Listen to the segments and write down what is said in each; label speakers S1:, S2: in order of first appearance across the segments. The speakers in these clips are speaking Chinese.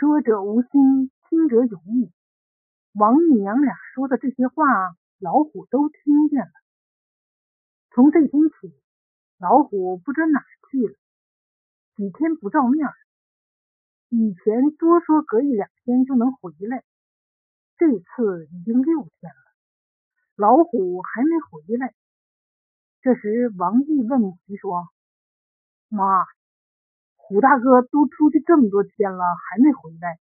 S1: 说者无心，听者有意。王母娘俩说的这些话，老虎都听见了。从这天起，老虎不知哪去了，几天不照面。以前多说隔一两天就能回来，这次已经六天了，老虎还没回来。这时，王毅问母亲说：“妈。”虎大哥都出去这么多天了，还没回来，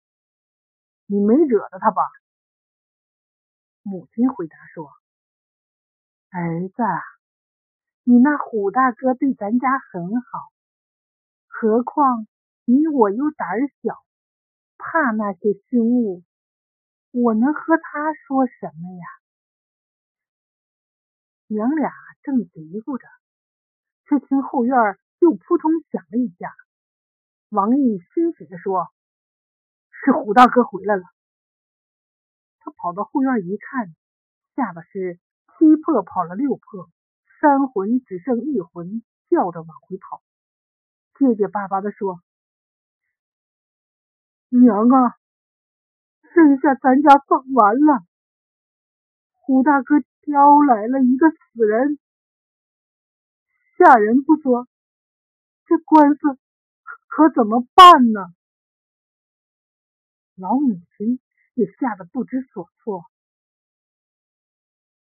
S1: 你没惹着他吧？母亲回答说：“儿子，你那虎大哥对咱家很好，何况你我又胆小，怕那些凶物，我能和他说什么呀？”娘俩正嘀咕着，却听后院又扑通响了一下。王毅欣喜地说：“是虎大哥回来了。”他跑到后院一看，吓得是七魄跑了六魄，三魂只剩一魂，叫着往回跑，结结巴巴地说：“娘啊，这下咱家算完了！虎大哥挑来了一个死人，吓人不说，这官司……”可怎么办呢？老母亲也吓得不知所措。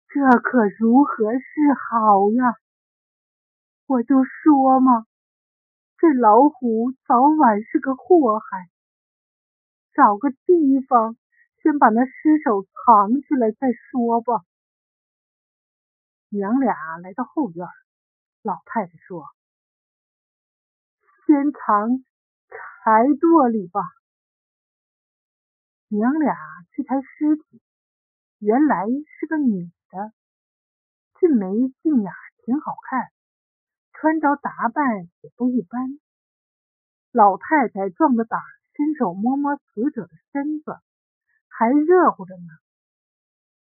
S1: 这可如何是好呀？我就说嘛，这老虎早晚是个祸害。找个地方，先把那尸首藏起来再说吧。娘俩来到后院，老太太说。先藏柴垛里吧。娘俩去抬尸体，原来是个女的，俊眉俊眼，挺好看，穿着打扮也不一般。老太太壮着胆，伸手摸摸死者的身子，还热乎着呢。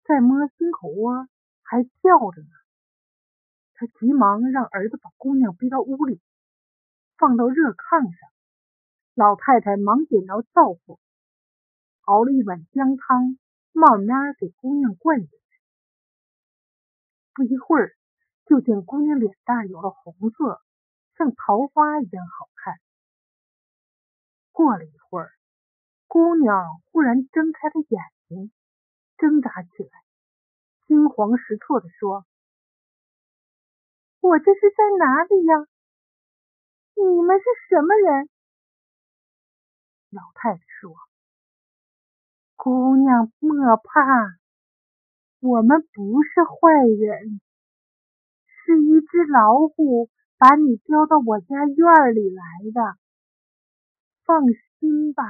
S1: 再摸心口窝，还跳着呢。她急忙让儿子把姑娘背到屋里。放到热炕上，老太太忙点着灶火，熬了一碗姜汤，慢慢给姑娘灌进去。不一会儿，就见姑娘脸蛋有了红色，像桃花一样好看。过了一会儿，姑娘忽然睁开了眼睛，挣扎起来，惊慌失措地说：“我这是在哪里呀？”你们是什么人？老太太说：“姑娘莫怕，我们不是坏人，是一只老虎把你叼到我家院里来的。放心吧，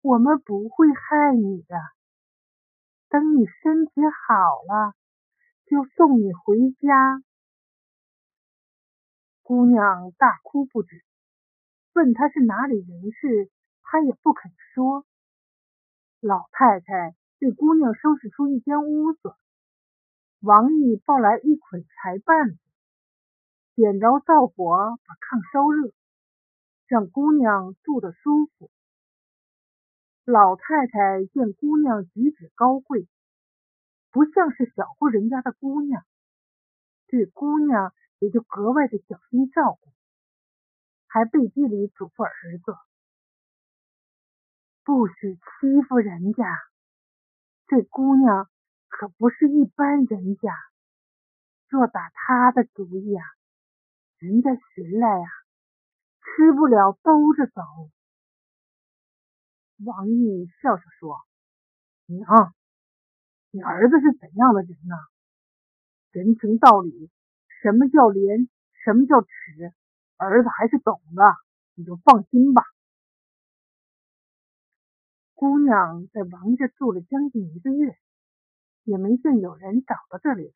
S1: 我们不会害你的。等你身体好了，就送你回家。”姑娘大哭不止，问他是哪里人士，他也不肯说。老太太给姑娘收拾出一间屋子，王毅抱来一捆柴棒子，点着灶火，把炕烧热，让姑娘住得舒服。老太太见姑娘举止高贵，不像是小户人家的姑娘，对姑娘。也就格外的小心照顾，还背地里嘱咐儿子，不许欺负人家。这姑娘可不是一般人家，若打她的主意啊，人家寻来呀，吃不了兜着走。王毅笑笑说：“娘，你儿子是怎样的人呢？人情道理。”什么叫廉？什么叫耻？儿子还是懂的，你就放心吧。姑娘在王家住了将近一个月，也没见有人找到这里来。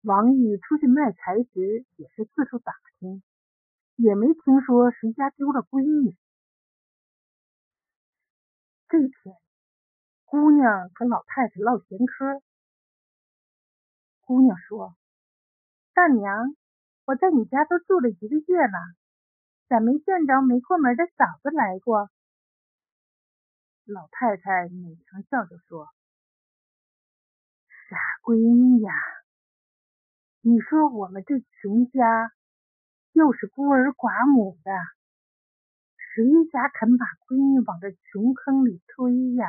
S1: 王毅出去卖柴时，也是四处打听，也没听说谁家丢了闺女。这天，姑娘和老太太唠闲嗑，姑娘说。大娘，我在你家都住了一个月了，咋没见着没过门的嫂子来过？老太太勉强笑着说：“傻闺女呀，你说我们这穷家又是孤儿寡母的，谁家肯把闺女往这穷坑里推呀？”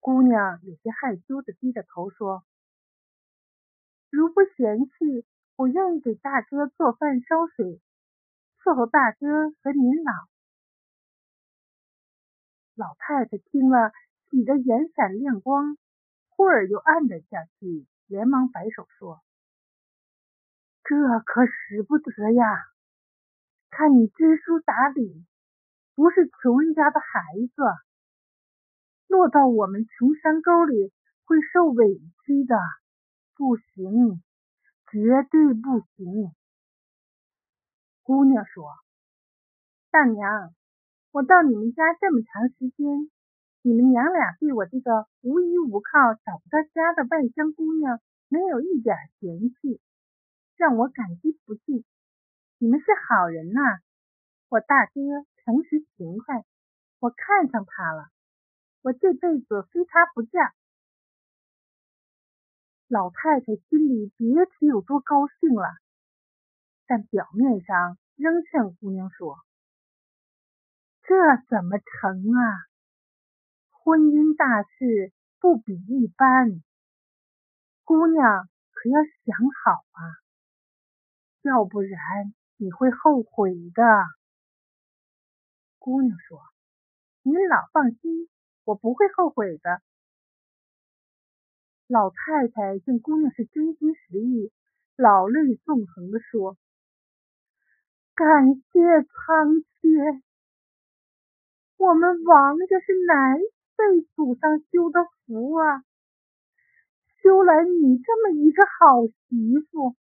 S1: 姑娘有些害羞的低着头说：“如不嫌弃，我愿意给大哥做饭烧水，伺候大哥和您老。”老太太听了，喜得眼闪亮光，忽而又暗了下去，连忙摆手说：“这可使不得呀！看你知书达理，不是穷人家的孩子，落到我们穷山沟里会受委屈的，不行，绝对不行。”姑娘说：“大娘。”我到你们家这么长时间，你们娘俩对我这个无依无靠、找不到家的外乡姑娘没有一点嫌弃，让我感激不尽。你们是好人呐！我大哥诚实勤快，我看上他了，我这辈子非他不嫁。老太太心里别提有多高兴了，但表面上仍劝姑娘说。这怎么成啊？婚姻大事不比一般，姑娘可要想好啊，要不然你会后悔的。姑娘说：“您老放心，我不会后悔的。”老太太见姑娘是真心实意，老泪纵横的说：“感谢苍天。”我们王家是哪辈祖上修的福啊？修来你这么一个好媳妇。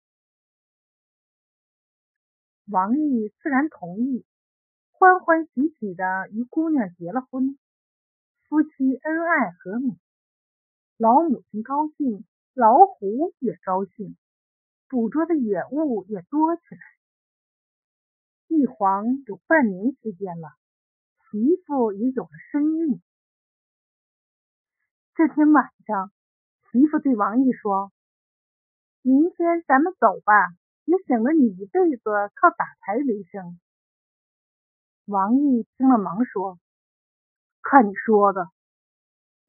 S1: 王毅自然同意，欢欢喜喜的与姑娘结了婚，夫妻恩爱和睦。老母亲高兴，老虎也高兴，捕捉的野物也多起来。一晃有半年时间了。媳妇也有了身孕。这天晚上，媳妇对王毅说：“明天咱们走吧，也省得你一辈子靠打牌为生。”王毅听了，忙说：“看你说的，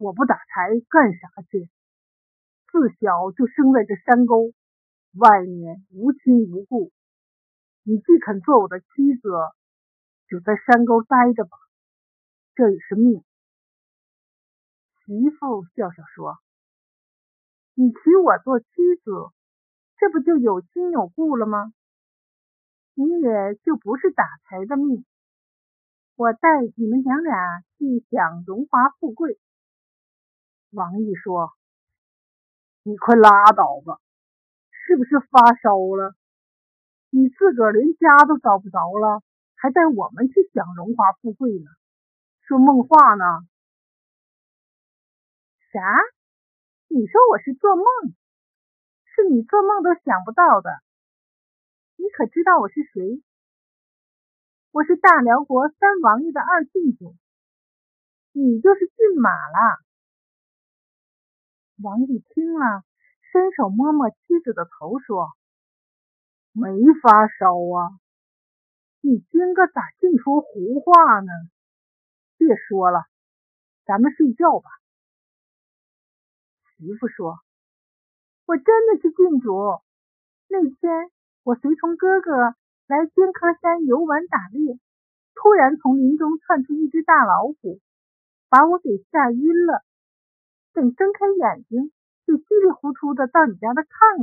S1: 我不打柴干啥去？自小就生在这山沟，外面无亲无故。你既肯做我的妻子，就在山沟待着吧。”这也是命。媳妇笑笑说：“你娶我做妻子，这不就有亲有故了吗？你也就不是打柴的命。我带你们娘俩去享荣华富贵。”王毅说：“你快拉倒吧，是不是发烧了？你自个儿连家都找不着了，还带我们去享荣华富贵呢？”说梦话呢？啥？你说我是做梦？是你做梦都想不到的。你可知道我是谁？我是大辽国三王爷的二郡主，你就是骏马了。王毅听了，伸手摸摸妻子的头，说：“没发烧啊，你今个咋净说胡话呢？”别说了，咱们睡觉吧。媳妇说：“我真的是郡主。那天我随从哥哥来尖柯山游玩打猎，突然从林中窜出一只大老虎，把我给吓晕了。等睁开眼睛，就稀里糊涂的到你家的炕上。”